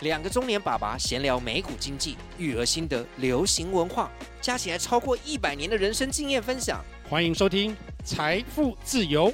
两个中年爸爸闲聊美股经济、育儿心得、流行文化，加起来超过一百年的人生经验分享。欢迎收听《财富自由》。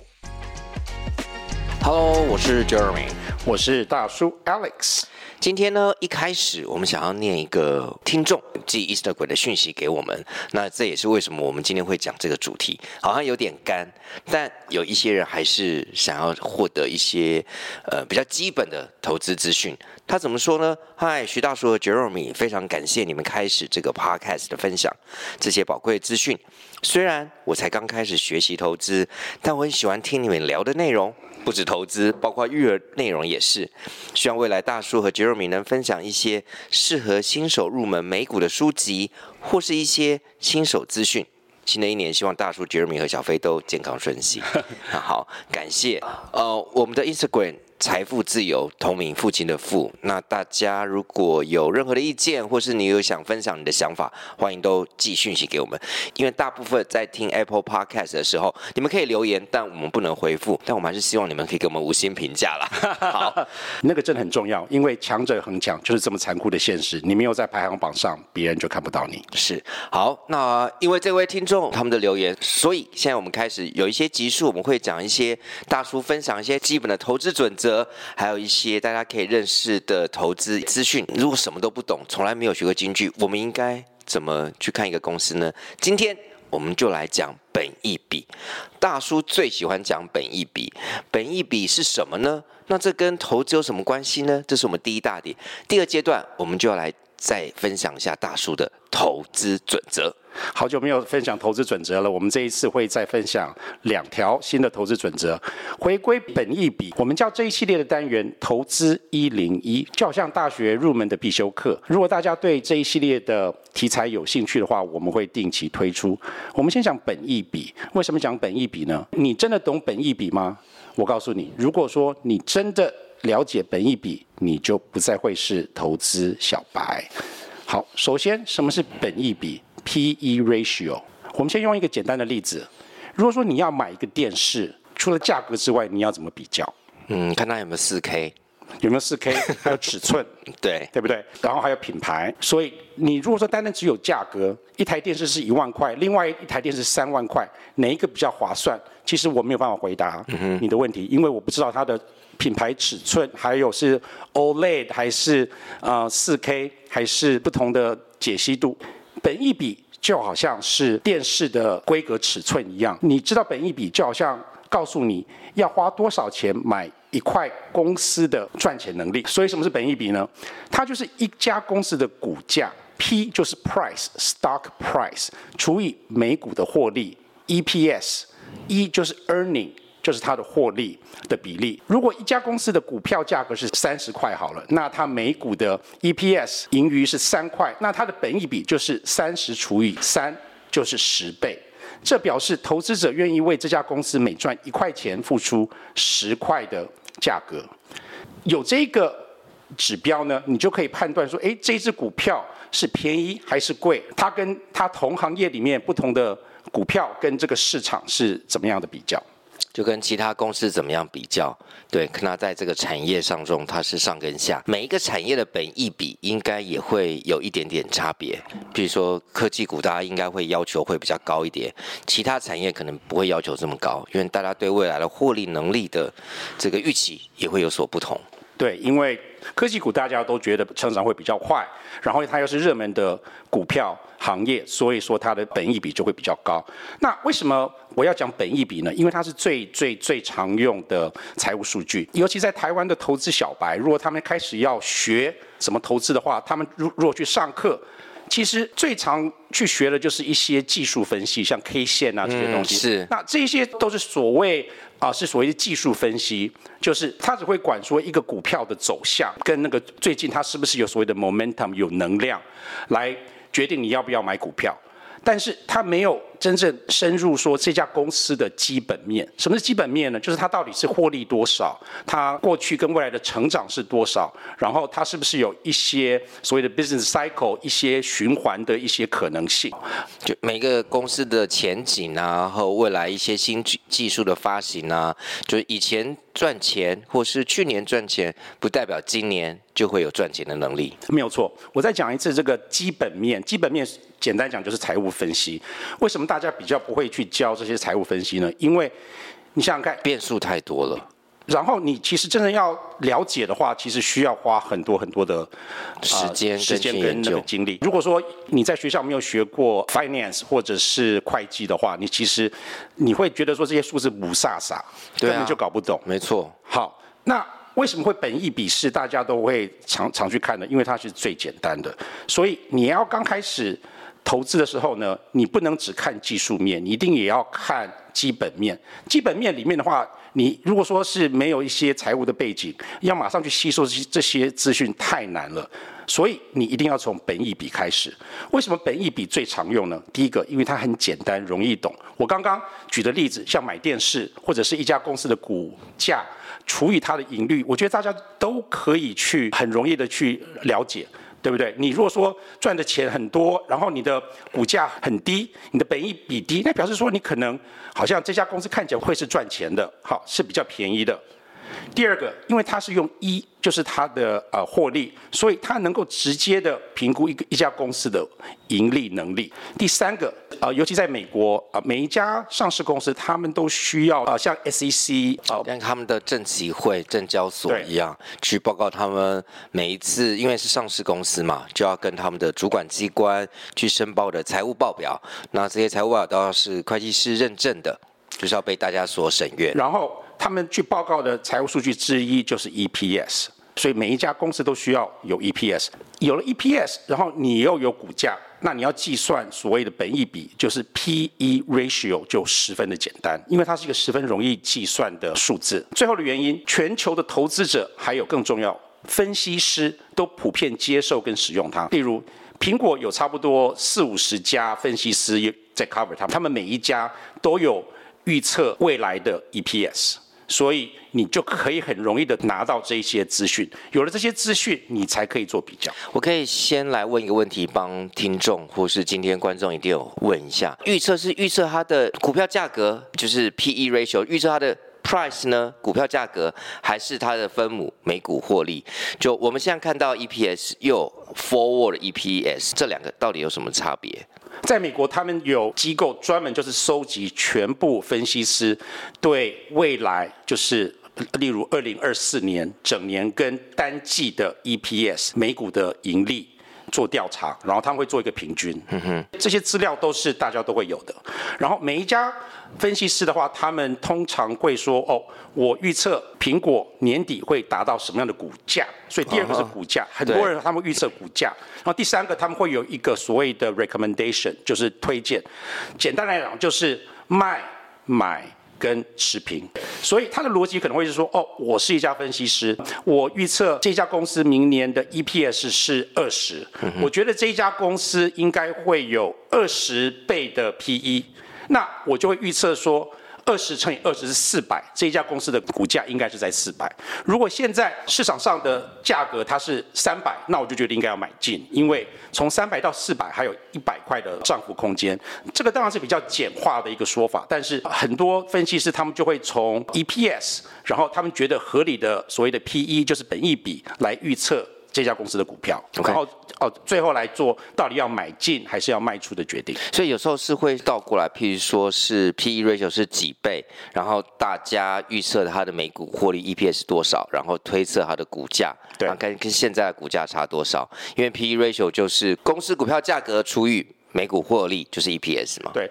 Hello，我是 Jeremy，我是大叔 Alex。今天呢，一开始我们想要念一个听众寄 Instagram 的讯息给我们，那这也是为什么我们今天会讲这个主题，好像有点干，但有一些人还是想要获得一些呃比较基本的投资资讯。他怎么说呢？嗨，徐大叔和 Jeremy，非常感谢你们开始这个 Podcast 的分享，这些宝贵资讯。虽然我才刚开始学习投资，但我很喜欢听你们聊的内容。不止投资，包括育儿内容也是。希望未来大叔和 Jeremy 能分享一些适合新手入门美股的书籍，或是一些新手资讯。新的一年，希望大叔 Jeremy 和小飞都健康顺心。好，感谢。呃，我们的 Instagram。财富自由，同名父亲的父。那大家如果有任何的意见，或是你有想分享你的想法，欢迎都寄讯息给我们。因为大部分在听 Apple Podcast 的时候，你们可以留言，但我们不能回复。但我们还是希望你们可以给我们五星评价啦。好，那个真的很重要，因为强者恒强就是这么残酷的现实。你没有在排行榜上，别人就看不到你。是。好，那因为这位听众他们的留言，所以现在我们开始有一些集数，我们会讲一些大叔分享一些基本的投资准则。还有一些大家可以认识的投资资讯。如果什么都不懂，从来没有学过京剧，我们应该怎么去看一个公司呢？今天我们就来讲本一笔。大叔最喜欢讲本一笔。本一笔是什么呢？那这跟投资有什么关系呢？这是我们第一大点。第二阶段，我们就要来再分享一下大叔的投资准则。好久没有分享投资准则了，我们这一次会再分享两条新的投资准则。回归本意比，我们叫这一系列的单元“投资一零一”，就好像大学入门的必修课。如果大家对这一系列的题材有兴趣的话，我们会定期推出。我们先讲本意比，为什么讲本意比呢？你真的懂本意比吗？我告诉你，如果说你真的了解本益比，你就不再会是投资小白。好，首先什么是本益比？P/E ratio，我们先用一个简单的例子。如果说你要买一个电视，除了价格之外，你要怎么比较？嗯，看它有没有四 K，有没有四 K，还有尺寸，对对不对？然后还有品牌。所以你如果说单单只有价格，一台电视是一万块，另外一台电视三万块，哪一个比较划算？其实我没有办法回答你的问题，因为我不知道它的品牌、尺寸，还有是 OLED 还是呃四 K，还是不同的解析度。本益比就好像是电视的规格尺寸一样，你知道本益比就好像告诉你要花多少钱买一块公司的赚钱能力。所以什么是本益比呢？它就是一家公司的股价，P 就是 price，stock price 除以每股的获利，EPS，E 就是 earning。就是它的获利的比例。如果一家公司的股票价格是三十块好了，那它每股的 EPS 盈余是三块，那它的本益比就是三十除以三，就是十倍。这表示投资者愿意为这家公司每赚一块钱付出十块的价格。有这个指标呢，你就可以判断说，诶，这只股票是便宜还是贵？它跟它同行业里面不同的股票跟这个市场是怎么样的比较？就跟其他公司怎么样比较？对，可它在这个产业上中，它是上跟下。每一个产业的本益比应该也会有一点点差别。比如说科技股，大家应该会要求会比较高一点；其他产业可能不会要求这么高，因为大家对未来的获利能力的这个预期也会有所不同。对，因为科技股大家都觉得成长会比较快，然后它又是热门的股票行业，所以说它的本益比就会比较高。那为什么我要讲本益比呢？因为它是最最最常用的财务数据，尤其在台湾的投资小白，如果他们开始要学什么投资的话，他们如如果去上课，其实最常去学的就是一些技术分析，像 K 线啊这些东西。嗯、是。那这些都是所谓啊，是所谓的技术分析，就是它只会管说一个股票的走向，跟那个最近它是不是有所谓的 momentum 有能量，来决定你要不要买股票。但是它没有真正深入说这家公司的基本面。什么是基本面呢？就是它到底是获利多少，它过去跟未来的成长是多少，然后它是不是有一些所谓的 business cycle 一些循环的一些可能性。就每个公司的前景啊，和未来一些新技技术的发行啊，就是以前赚钱或是去年赚钱，不代表今年就会有赚钱的能力。没有错。我再讲一次这个基本面，基本面。简单讲就是财务分析。为什么大家比较不会去教这些财务分析呢？因为你想想看，变数太多了。然后你其实真的要了解的话，其实需要花很多很多的时间、时间跟那个精力。如果说你在学校没有学过 finance 或者是会计的话，你其实你会觉得说这些数字雾煞煞，根本就搞不懂。没错。好，那为什么会本益比是大家都会常常去看呢？因为它是最简单的。所以你要刚开始。投资的时候呢，你不能只看技术面，你一定也要看基本面。基本面里面的话，你如果说是没有一些财务的背景，要马上去吸收这些这些资讯太难了。所以你一定要从本益比开始。为什么本益比最常用呢？第一个，因为它很简单，容易懂。我刚刚举的例子，像买电视或者是一家公司的股价除以它的盈率，我觉得大家都可以去很容易的去了解。对不对？你如果说赚的钱很多，然后你的股价很低，你的本益比低，那表示说你可能好像这家公司看起来会是赚钱的，好，是比较便宜的。第二个，因为它是用一，就是它的呃获利，所以它能够直接的评估一个一家公司的盈利能力。第三个，呃，尤其在美国啊，呃，每一家上市公司，他们都需要啊，呃，像 SEC 啊，像他们的证期会、证交所一样，去报告他们每一次，因为是上市公司嘛，就要跟他们的主管机关去申报的财务报表。那这些财务报表都要是会计师认证的，就是要被大家所审阅。然后。他们去报告的财务数据之一就是 EPS，所以每一家公司都需要有 EPS。有了 EPS，然后你又有股价，那你要计算所谓的本益比，就是 PE ratio 就十分的简单，因为它是一个十分容易计算的数字。最后的原因，全球的投资者还有更重要，分析师都普遍接受跟使用它。例如，苹果有差不多四五十家分析师在 cover 它，他们每一家都有预测未来的 EPS。所以你就可以很容易的拿到这些资讯，有了这些资讯，你才可以做比较。我可以先来问一个问题，帮听众或是今天观众一定有问一下：预测是预测它的股票价格，就是 P/E ratio，预测它的 price 呢？股票价格还是它的分母每股获利？就我们现在看到 EPS 又 forward EPS，这两个到底有什么差别？在美国，他们有机构专门就是收集全部分析师对未来，就是例如二零二四年整年跟单季的 EPS 美股的盈利做调查，然后他们会做一个平均。这些资料都是大家都会有的。然后每一家。分析师的话，他们通常会说：“哦，我预测苹果年底会达到什么样的股价。”所以第二个是股价，很多人他们预测股价。然后第三个，他们会有一个所谓的 recommendation，就是推荐。简单来讲，就是卖、买跟持平。所以他的逻辑可能会是说：“哦，我是一家分析师，我预测这家公司明年的 EPS 是二十，我觉得这家公司应该会有二十倍的 PE。”那我就会预测说，二十乘以二十是四百，这一家公司的股价应该是在四百。如果现在市场上的价格它是三百，那我就觉得应该要买进，因为从三百到四百还有一百块的涨幅空间。这个当然是比较简化的一个说法，但是很多分析师他们就会从 EPS，然后他们觉得合理的所谓的 PE 就是本益比来预测。这家公司的股票.然后哦，最后来做到底要买进还是要卖出的决定。所以有时候是会倒过来，譬如说是 P/E ratio 是几倍，然后大家预测它的每股获利 EPS 多少，然后推测它的股价，对，跟跟现在的股价差多少？因为 P/E ratio 就是公司股票价格除以每股获利就是 EPS 嘛。对。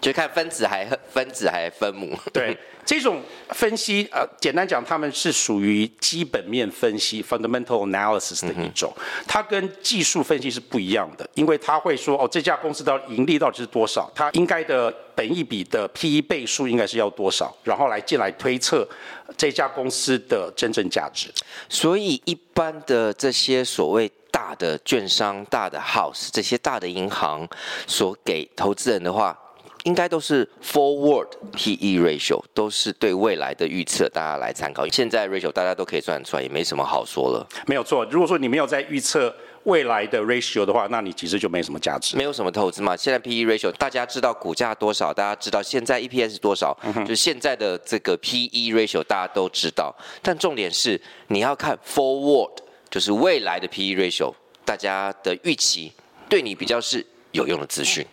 就看分子还分子还分母。对，这种分析，呃，简单讲，他们是属于基本面分析 （fundamental analysis） 的一种，嗯、它跟技术分析是不一样的，因为它会说，哦，这家公司的盈利到底是多少，它应该的本益比的 P/E 倍数应该是要多少，然后来进来推测这家公司的真正价值。所以，一般的这些所谓大的券商、大的 house、这些大的银行所给投资人的话。应该都是 forward P/E ratio，都是对未来的预测，大家来参考。现在 ratio 大家都可以算出来，也没什么好说了。没有错，如果说你没有在预测未来的 ratio 的话，那你其实就没什么价值，没有什么投资嘛。现在 P/E ratio 大家知道股价多少，大家知道现在 EPS 多少，就现在的这个 P/E ratio 大家都知道。但重点是你要看 forward，就是未来的 P/E ratio，大家的预期对你比较是有用的资讯。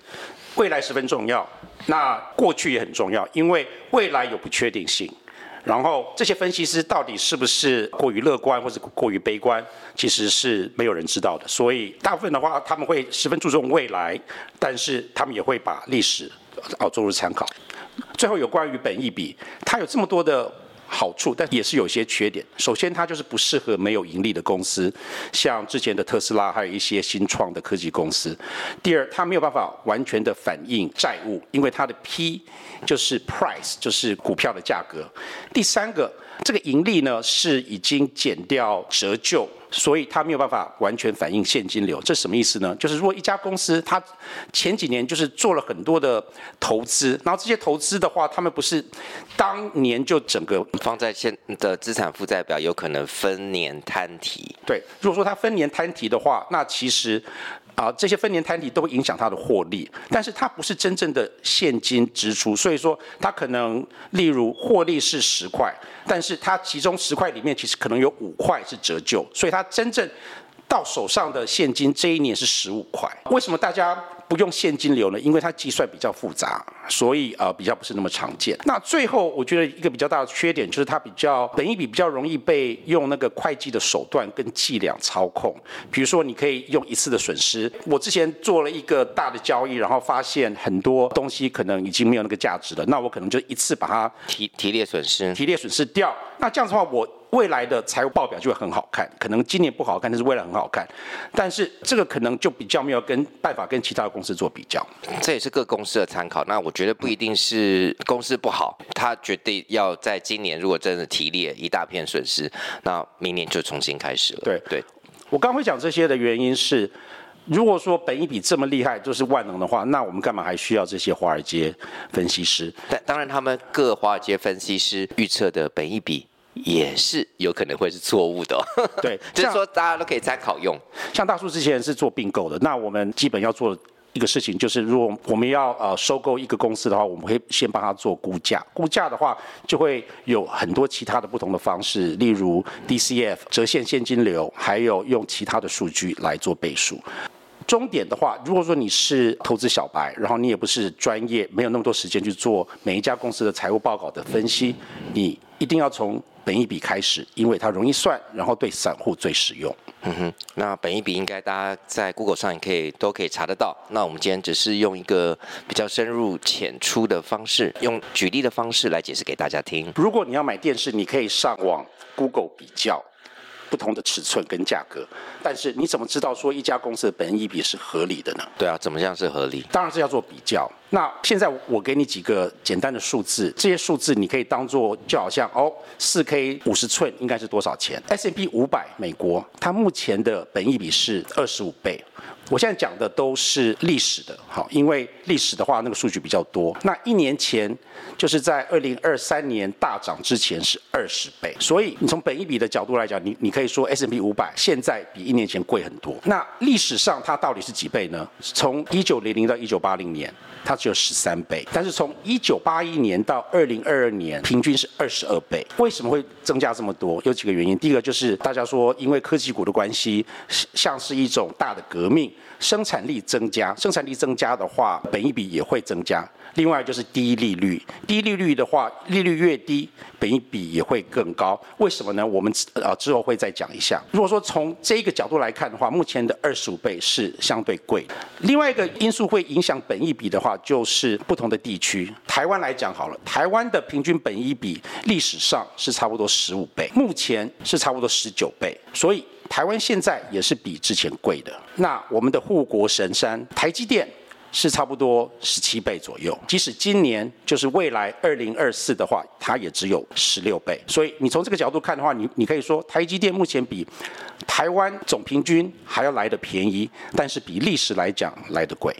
未来十分重要，那过去也很重要，因为未来有不确定性。然后这些分析师到底是不是过于乐观或者过于悲观，其实是没有人知道的。所以大部分的话，他们会十分注重未来，但是他们也会把历史哦作为参考。最后有关于本益比，它有这么多的。好处，但也是有些缺点。首先，它就是不适合没有盈利的公司，像之前的特斯拉，还有一些新创的科技公司。第二，它没有办法完全的反映债务，因为它的 P 就是 price，就是股票的价格。第三个。这个盈利呢，是已经减掉折旧，所以它没有办法完全反映现金流。这什么意思呢？就是如果一家公司它前几年就是做了很多的投资，然后这些投资的话，他们不是当年就整个放在现的资产负债表，有可能分年摊提。对，如果说它分年摊提的话，那其实。啊，这些分年摊提都会影响它的获利，但是它不是真正的现金支出，所以说它可能，例如获利是十块，但是它其中十块里面其实可能有五块是折旧，所以它真正到手上的现金这一年是十五块。为什么大家？不用现金流呢，因为它计算比较复杂，所以呃比较不是那么常见。那最后我觉得一个比较大的缺点就是它比较本益比比较容易被用那个会计的手段跟计量操控。比如说你可以用一次的损失，我之前做了一个大的交易，然后发现很多东西可能已经没有那个价值了，那我可能就一次把它提提列损失，提列损失掉。那这样子的话我。未来的财务报表就会很好看，可能今年不好看，但是未来很好看。但是这个可能就比较没有跟办法跟其他的公司做比较。这也是各公司的参考。那我觉得不一定是公司不好，他决定要在今年如果真的提列一大片损失，那明年就重新开始了。对对，我刚会讲这些的原因是，如果说本一笔这么厉害，就是万能的话，那我们干嘛还需要这些华尔街分析师？但当然，他们各华尔街分析师预测的本一比。也是有可能会是错误的，对，就是说大家都可以参考用。像大树之前是做并购的，那我们基本要做一个事情，就是如果我们要呃收购一个公司的话，我们会先帮他做估价。估价的话，就会有很多其他的不同的方式，例如 DCF 折现现金流，还有用其他的数据来做倍数。终点的话，如果说你是投资小白，然后你也不是专业，没有那么多时间去做每一家公司的财务报告的分析，你一定要从本一笔开始，因为它容易算，然后对散户最实用。嗯哼，那本一笔应该大家在 Google 上也可以都可以查得到。那我们今天只是用一个比较深入浅出的方式，用举例的方式来解释给大家听。如果你要买电视，你可以上网 Google 比较。不同的尺寸跟价格，但是你怎么知道说一家公司的本益比是合理的呢？对啊，怎么样是合理？当然是要做比较。那现在我给你几个简单的数字，这些数字你可以当做就好像哦，四 K 五十寸应该是多少钱？S&P 五百美国，它目前的本益比是二十五倍。我现在讲的都是历史的，好，因为历史的话那个数据比较多。那一年前就是在二零二三年大涨之前是二十倍，所以你从本一比的角度来讲，你你可以说 S M P 五百现在比一年前贵很多。那历史上它到底是几倍呢？从一九零零到一九八零年，它只有十三倍，但是从一九八一年到二零二二年，平均是二十二倍。为什么会增加这么多？有几个原因。第一个就是大家说因为科技股的关系，像是一种大的革命。生产力增加，生产力增加的话，本益比也会增加。另外就是低利率，低利率的话，利率越低，本益比也会更高。为什么呢？我们呃之后会再讲一下。如果说从这一个角度来看的话，目前的二十五倍是相对贵。另外一个因素会影响本益比的话，就是不同的地区。台湾来讲好了，台湾的平均本益比历史上是差不多十五倍，目前是差不多十九倍，所以台湾现在也是比之前贵的。那我们的护国神山台积电。是差不多十七倍左右，即使今年就是未来二零二四的话，它也只有十六倍。所以你从这个角度看的话，你你可以说台积电目前比台湾总平均还要来的便宜，但是比历史来讲来的贵。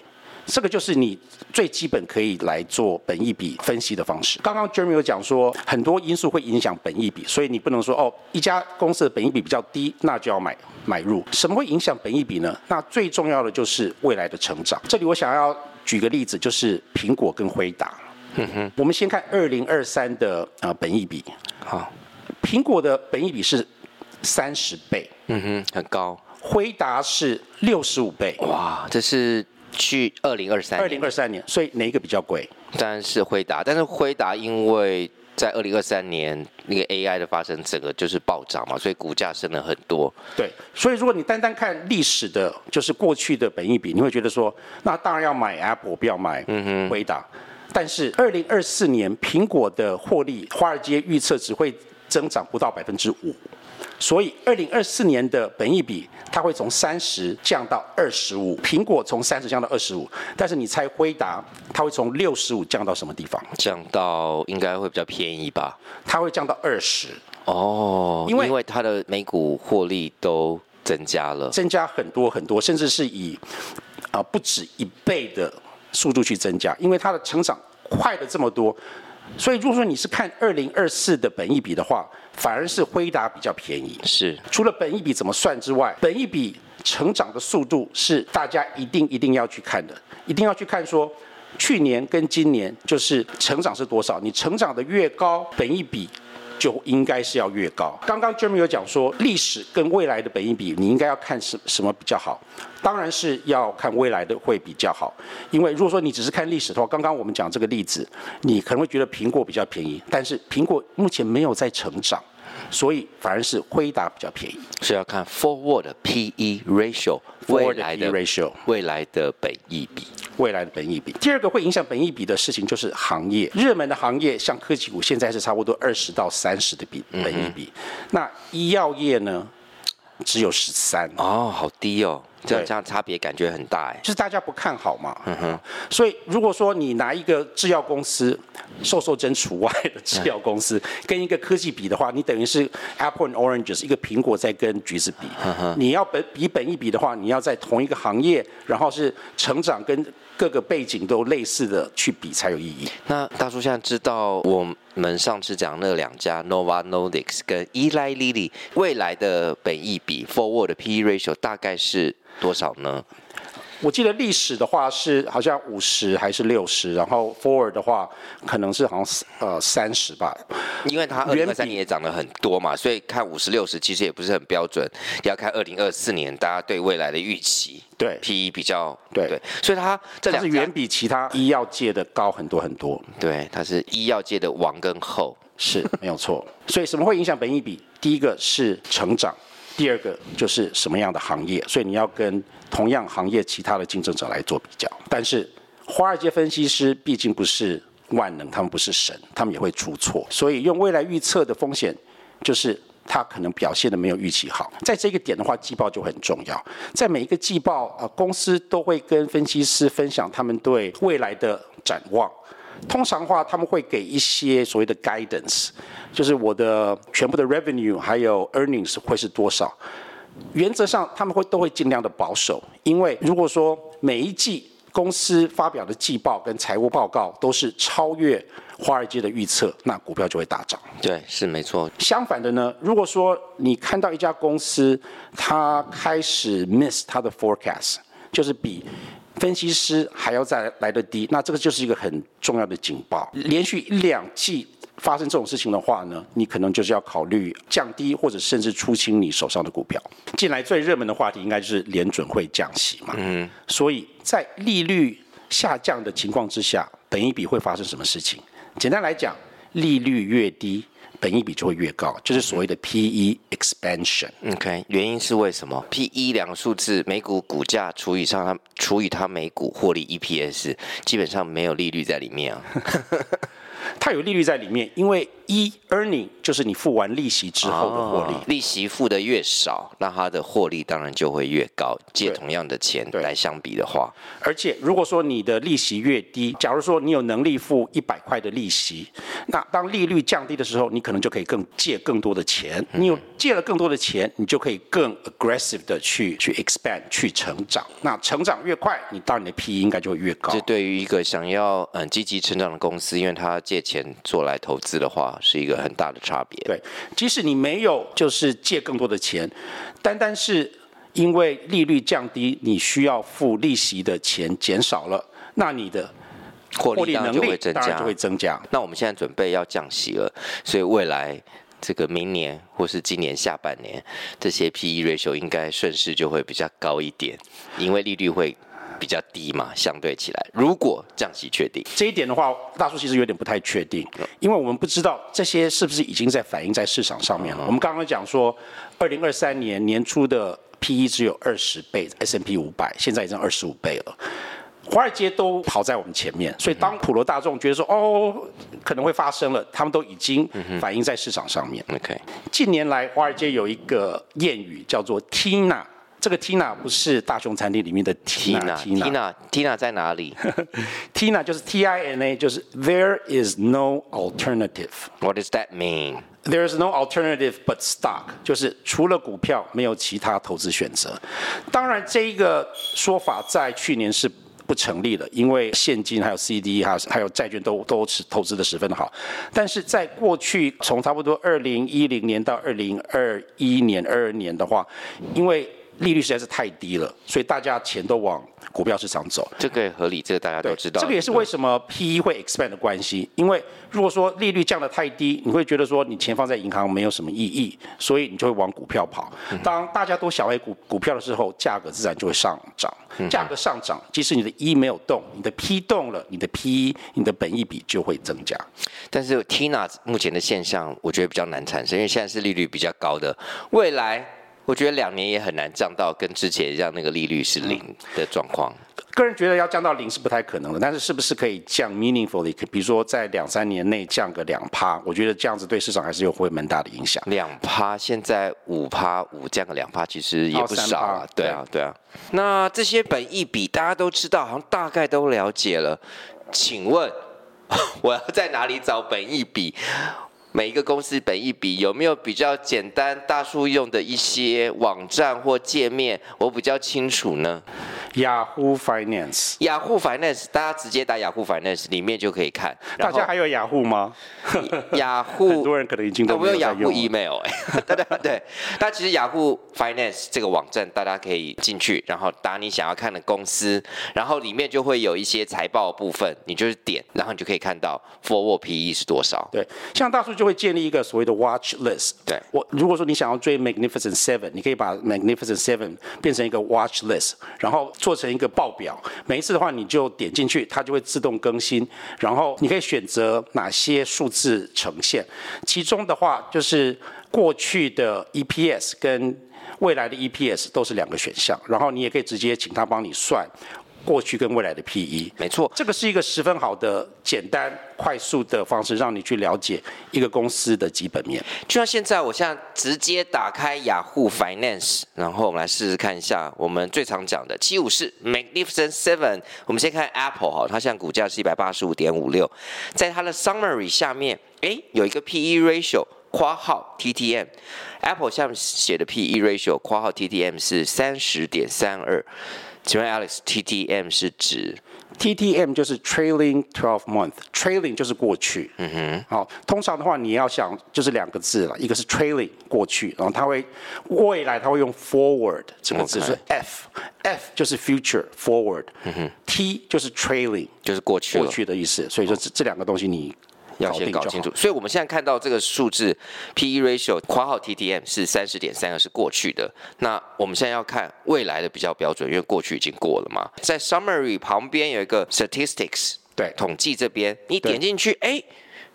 这个就是你最基本可以来做本益比分析的方式。刚刚 Jeremy 有讲说，很多因素会影响本益比，所以你不能说哦，一家公司的本益比比较低，那就要买买入。什么会影响本益比呢？那最重要的就是未来的成长。这里我想要举个例子，就是苹果跟辉达。嗯哼，我们先看二零二三的呃本益比。好，苹果的本益比是三十倍。嗯哼，很高。辉达是六十五倍。哇，这是。去二零二三，二零二三年，所以哪一个比较贵？当然是辉达，但是辉达因为在二零二三年那个 AI 的发生，整个就是暴涨嘛，所以股价升了很多。对，所以如果你单单看历史的，就是过去的本益比，你会觉得说，那当然要买 Apple，不要买辉达。嗯、哼但是二零二四年苹果的获利，华尔街预测只会增长不到百分之五。所以，二零二四年的本益比，它会从三十降到二十五。苹果从三十降到二十五，但是你猜辉达，它会从六十五降到什么地方？降到应该会比较便宜吧？它会降到二十。哦，因为因为它的每股获利都增加了，增加很多很多，甚至是以啊、呃、不止一倍的速度去增加，因为它的成长快了这么多。所以，如果说你是看二零二四的本益比的话，反而是辉达比较便宜。是，除了本益比怎么算之外，本益比成长的速度是大家一定一定要去看的，一定要去看说，去年跟今年就是成长是多少，你成长的越高，本益比。就应该是要越高。刚刚 Jeremy 有讲说，历史跟未来的本益比，你应该要看什什么比较好？当然是要看未来的会比较好。因为如果说你只是看历史的话，刚刚我们讲这个例子，你可能会觉得苹果比较便宜，但是苹果目前没有在成长，所以反而是辉达比较便宜。是要看 forward PE ratio，未来的 ratio，未来的本益比。未来的本益比，第二个会影响本益比的事情就是行业，热门的行业像科技股，现在是差不多二十到三十的比本益比，嗯、那医药业呢，只有十三哦，好低哦。这样这样差别感觉很大哎，就是大家不看好嘛。嗯哼。所以如果说你拿一个制药公司，瘦瘦针除外的制药公司，跟一个科技比的话，你等于是 Apple and Oranges，一个苹果在跟橘子比。嗯哼。你要本比本一比的话，你要在同一个行业，然后是成长跟各个背景都类似的去比才有意义。那大叔现在知道我们上次讲那两家 Nova Nordics 跟 Eli Lilly 未来的本益比 Forward 的 PE ratio 大概是？多少呢？我记得历史的话是好像五十还是六十，然后 forward 的话可能是好像呃三十吧。因为它二零二三年也涨了很多嘛，所以看五十六十其实也不是很标准，要看二零二四年大家对未来的预期。对，PE 比较对，对，所以它这两是远比其他医药界的高很多很多。对，它是医药界的王跟后，是没有错。所以什么会影响本益比？第一个是成长。第二个就是什么样的行业，所以你要跟同样行业其他的竞争者来做比较。但是华尔街分析师毕竟不是万能，他们不是神，他们也会出错。所以用未来预测的风险，就是他可能表现的没有预期好。在这个点的话，季报就很重要。在每一个季报，呃，公司都会跟分析师分享他们对未来的展望。通常的话，他们会给一些所谓的 guidance，就是我的全部的 revenue 还有 earnings 会是多少。原则上他们会都会尽量的保守，因为如果说每一季公司发表的季报跟财务报告都是超越华尔街的预测，那股票就会大涨。对，是没错。相反的呢，如果说你看到一家公司它开始 miss 它的 forecast，就是比分析师还要再来得低，那这个就是一个很重要的警报。连续一两季发生这种事情的话呢，你可能就是要考虑降低或者甚至出清你手上的股票。近来最热门的话题应该就是联准会降息嘛。嗯。所以在利率下降的情况之下，本一比会发生什么事情？简单来讲，利率越低，本益比就会越高，就是所谓的 PE expansion。OK，原因是为什么？PE 两个数字，每股股价除以上它除以它每股获利 EPS，基本上没有利率在里面啊。它有利率在里面，因为一 earning 就是你付完利息之后的获利，哦、利息付的越少，那它的获利当然就会越高。借同样的钱来相比的话，而且如果说你的利息越低，假如说你有能力付一百块的利息，那当利率降低的时候，你可能就可以更借更多的钱。你有借了更多的钱，你就可以更 aggressive 的去去 expand 去成长。那成长越快，你当然你的 PE 应该就会越高。这对于一个想要嗯积极成长的公司，因为他借钱做来投资的话，是一个很大的差别。对，即使你没有就是借更多的钱，单单是因为利率降低，你需要付利息的钱减少了，那你的获利能力当然就会增加。那我们现在准备要降息了，所以未来这个明年或是今年下半年，这些 PE ratio 应该顺势就会比较高一点，因为利率会。比较低嘛，相对起来，如果降息确定这一点的话，大叔其实有点不太确定，因为我们不知道这些是不是已经在反映在市场上面了。我们刚刚讲说，二零二三年年初的 PE 只有二十倍，S M P 五百现在已经二十五倍了，华尔街都跑在我们前面，所以当普罗大众觉得说哦可能会发生了，他们都已经反映在市场上面。OK，近年来华尔街有一个谚语叫做 TINA。这个 Tina 不是大熊餐厅里面的 Tina，Tina Tina 在哪里？Tina 就是 T I N A，就是 There is no alternative。What does that mean? There is no alternative but stock，就是除了股票没有其他投资选择。当然，这一个说法在去年是不成立的，因为现金还有 CD 还有还有债券都都是投资的十分的好。但是在过去，从差不多二零一零年到二零二一年、二二年的话，因为利率实在是太低了，所以大家钱都往股票市场走。这个合理，这个大家都知道。这个也是为什么 PE 会 expand 的关系。因为如果说利率降得太低，你会觉得说你钱放在银行没有什么意义，所以你就会往股票跑。当大家都想买股股票的时候，价格自然就会上涨。价格上涨，即使你的 E 没有动，你的 P 动了，你的 PE、你的本益比就会增加。但是 Tina 目前的现象，我觉得比较难产生，因为现在是利率比较高的，未来。我觉得两年也很难降到跟之前一样那个利率是零的状况。个人觉得要降到零是不太可能的，但是是不是可以降 meaningfully？比如说在两三年内降个两趴，我觉得这样子对市场还是有会蛮大的影响。两趴，现在五趴五降个两趴，其实也不少啊。对啊，对啊。那这些本益比大家都知道，好像大概都了解了。请问 我要在哪里找本益比？每一个公司本一笔有没有比较简单、大数用的一些网站或界面，我比较清楚呢？雅虎 Finance，雅虎 Finance，大家直接打雅虎 Finance，里面就可以看。大家还有雅虎吗？雅虎 很多人可能已经都没有在用。有雅虎 email 哎、欸，对对对。但其实雅虎 Finance 这个网站，大家可以进去，然后打你想要看的公司，然后里面就会有一些财报部分，你就是点，然后你就可以看到 Forward PE 是多少。对，像大数就会建立一个所谓的 Watch List。对，我如果说你想要追 Magnificent Seven，你可以把 Magnificent Seven 变成一个 Watch List，然后。做成一个报表，每一次的话你就点进去，它就会自动更新。然后你可以选择哪些数字呈现，其中的话就是过去的 EPS 跟未来的 EPS 都是两个选项。然后你也可以直接请他帮你算。过去跟未来的 PE，没错，这个是一个十分好的、简单、快速的方式，让你去了解一个公司的基本面。就像现在，我现在直接打开雅虎 Finance，然后我们来试试看一下我们最常讲的七五四 Magnificent Seven。我们先看 Apple 哈，它现在股价是一百八十五点五六，在它的 Summary 下面，诶，有一个 PE ratio 括号 TTM，Apple 下面写的 PE ratio 括号 TTM 是三十点三二。请问 Alex，TTM 是指？TTM 就是 trailing twelve month，trailing 就是过去。嗯哼。好，通常的话你要想就是两个字了，一个是 trailing 过去，然后它会未来它会用 forward 这个字是 F，F 就是 future forward。T 就是 trailing 就是过去过去的意思，所以说这这两个东西你要先搞清楚。所以我们现在看到这个数字，P/E ratio（ 括号 TTM） 是三十点三二，是过去的。那我们现在要看未来的比较标准，因为过去已经过了嘛。在 summary 旁边有一个 statistics，对，统计这边，你点进去，哎，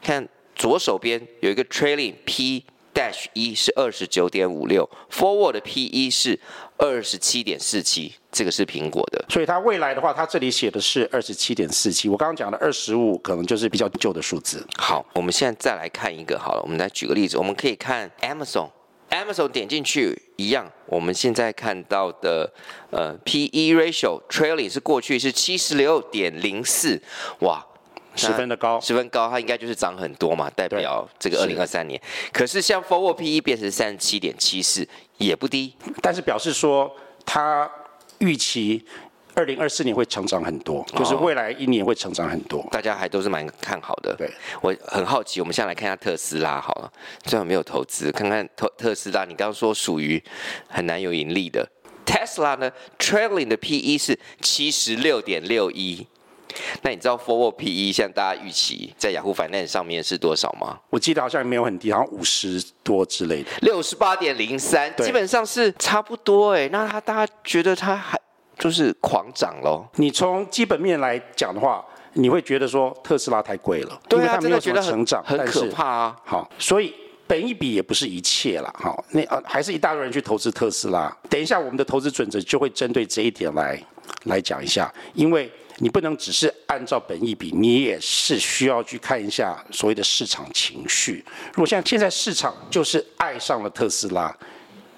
看左手边有一个 trailing P dash 一是二十九点五六，forward 的 P/E 是二十七点四七。这个是苹果的，所以它未来的话，它这里写的是二十七点四七。我刚刚讲的二十五，可能就是比较旧的数字。好，我们现在再来看一个好了，我们来举个例子，我们可以看 Amazon，Amazon 点进去一样，我们现在看到的呃 P/E ratio trailing 是过去是七十六点零四，哇，十分的高，十分高，它应该就是涨很多嘛，代表这个二零二三年。可是像 Forward P/E 变成三十七点七四，也不低，但是表示说它。预期二零二四年会成长很多，就是未来一年会成长很多，哦、大家还都是蛮看好的。对，我很好奇，我们现在来看一下特斯拉好了，虽然没有投资，看看特特斯拉，你刚刚说属于很难有盈利的，Tesla 呢，trailing 的 PE 是七十六点六一。那你知道 forward PE 现在大家预期在雅虎 Finance 上面是多少吗？我记得好像没有很低，好像五十多之类的，六十八点零三，基本上是差不多哎。那他大家觉得他还就是狂涨喽？你从基本面来讲的话，你会觉得说特斯拉太贵了，对啊，因为它没有什么成长，很可怕啊。好，所以本一笔也不是一切了。好，那呃还是一大堆人去投资特斯拉。等一下我们的投资准则就会针对这一点来来讲一下，因为。你不能只是按照本意比，你也是需要去看一下所谓的市场情绪。如果像现在市场就是爱上了特斯拉，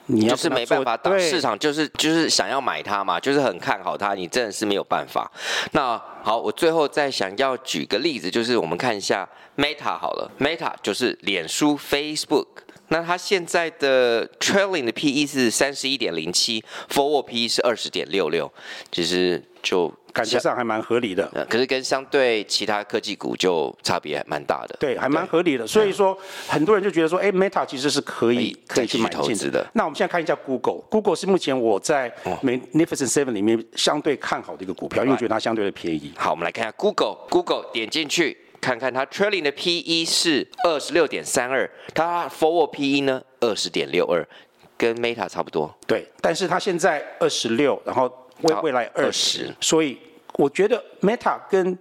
你就是没办法打市场，就是就是想要买它嘛，就是很看好它，你真的是没有办法。那好，我最后再想要举个例子，就是我们看一下 Meta 好了，Meta 就是脸书 Facebook，那它现在的 trailing 的 PE 是三十一点零七，forward PE 是二十点六六，其实就。感觉上还蛮合理的，可是跟相对其他科技股就差别还蛮大的。对，还蛮合理的。所以说，很多人就觉得说，哎，Meta 其实是可以可以去买进的，的。那我们现在看一下 Google，Google 是目前我在 Magnificent Seven 里面相对看好的一个股票，因为我觉得它相对的便宜。好，我们来看一下 Google，Google 点进去看看它 trailing 的 PE 是二十六点三二，它 forward PE 呢二十点六二，跟 Meta 差不多。对，但是它现在二十六，然后。未未来二十，所以我觉得 Meta 跟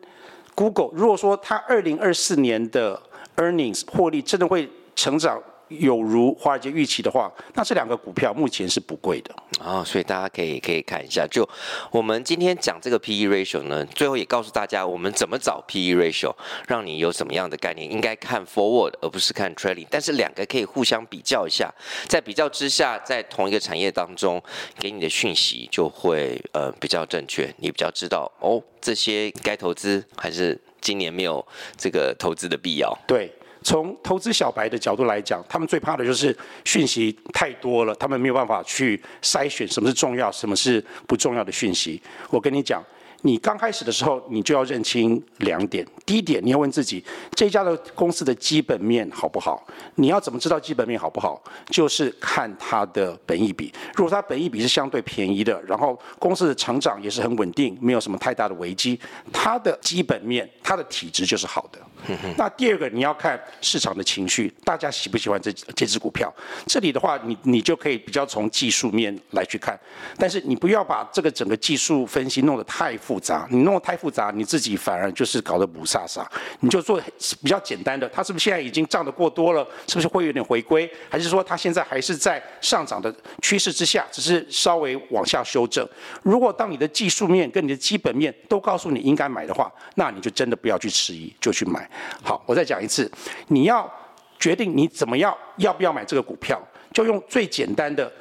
Google，如果说它二零二四年的 earnings 获利真的会成长。有如华尔街预期的话，那这两个股票目前是不贵的啊、哦，所以大家可以可以看一下。就我们今天讲这个 P/E ratio 呢，最后也告诉大家我们怎么找 P/E ratio，让你有什么样的概念，应该看 forward 而不是看 trailing。但是两个可以互相比较一下，在比较之下，在同一个产业当中给你的讯息就会呃比较正确，你比较知道哦这些该投资还是今年没有这个投资的必要。对。从投资小白的角度来讲，他们最怕的就是讯息太多了，他们没有办法去筛选什么是重要，什么是不重要的讯息。我跟你讲。你刚开始的时候，你就要认清两点。第一点，你要问自己，这家的公司的基本面好不好？你要怎么知道基本面好不好？就是看它的本益比。如果它本益比是相对便宜的，然后公司的成长也是很稳定，没有什么太大的危机，它的基本面、它的体质就是好的。那第二个，你要看市场的情绪，大家喜不喜欢这这支股票？这里的话，你你就可以比较从技术面来去看，但是你不要把这个整个技术分析弄得太复。杂，你弄得太复杂，你自己反而就是搞得不飒飒。你就做比较简单的，它是不是现在已经涨得过多了？是不是会有点回归？还是说它现在还是在上涨的趋势之下，只是稍微往下修正？如果当你的技术面跟你的基本面都告诉你应该买的话，那你就真的不要去迟疑，就去买。好，我再讲一次，你要决定你怎么样要不要买这个股票，就用最简单的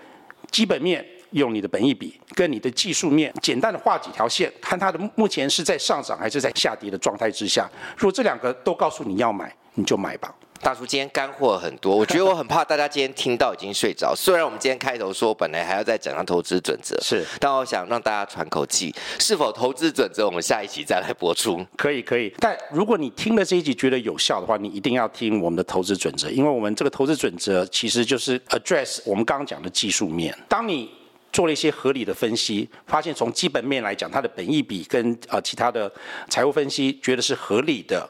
基本面。用你的本益比跟你的技术面，简单的画几条线，看它的目前是在上涨还是在下跌的状态之下。如果这两个都告诉你要买，你就买吧。大叔今天干货很多，我觉得我很怕大家今天听到已经睡着。虽然我们今天开头说本来还要再讲下投资准则，是，但我想让大家喘口气。是否投资准则，我们下一期再来播出。可以，可以。但如果你听了这一集觉得有效的话，你一定要听我们的投资准则，因为我们这个投资准则其实就是 address 我们刚刚讲的技术面。当你做了一些合理的分析，发现从基本面来讲，它的本益比跟呃其他的财务分析觉得是合理的，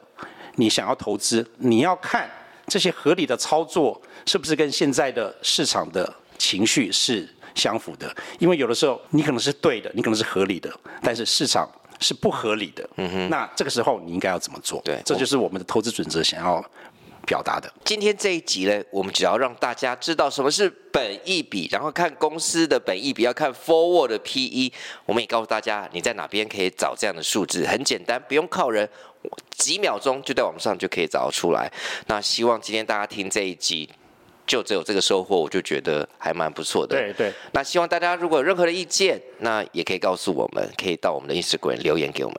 你想要投资，你要看这些合理的操作是不是跟现在的市场的情绪是相符的。因为有的时候你可能是对的，你可能是合理的，但是市场是不合理的。嗯哼，那这个时候你应该要怎么做？对，这就是我们的投资准则想要表达的。今天这一集呢，我们只要让大家知道什么是本益比，然后看公司的本益比要看 forward 的 PE。我们也告诉大家，你在哪边可以找这样的数字，很简单，不用靠人。几秒钟就在网上就可以找出来。那希望今天大家听这一集，就只有这个收获，我就觉得还蛮不错的。对对。那希望大家如果有任何的意见，那也可以告诉我们，可以到我们的 Instagram 留言给我们。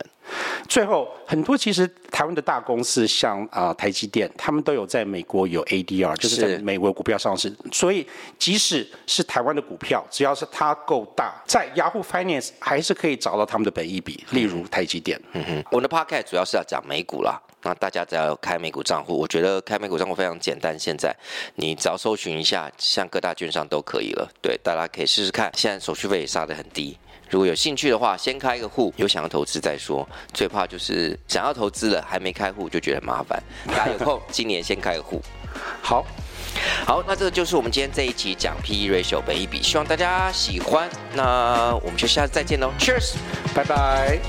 最后，很多其实台湾的大公司，像啊、呃、台积电，他们都有在美国有 ADR，就是在美国股票上市。所以，即使是台湾的股票，只要是它够大，在 Yahoo Finance 还是可以找到他们的本益比，例如台积电。嗯哼，我们的 Podcast 主要是要讲美股啦。那大家只要开美股账户，我觉得开美股账户非常简单。现在你只要搜寻一下，像各大券商都可以了。对，大家可以试试看。现在手续费也杀得很低。如果有兴趣的话，先开一个户，有想要投资再说。最怕就是想要投资了，还没开户就觉得麻烦。大家有空，今年先开个户。好，好，那这个就是我们今天这一集讲 PE ratio 本一比，希望大家喜欢。那我们就下次再见喽，Cheers，拜拜。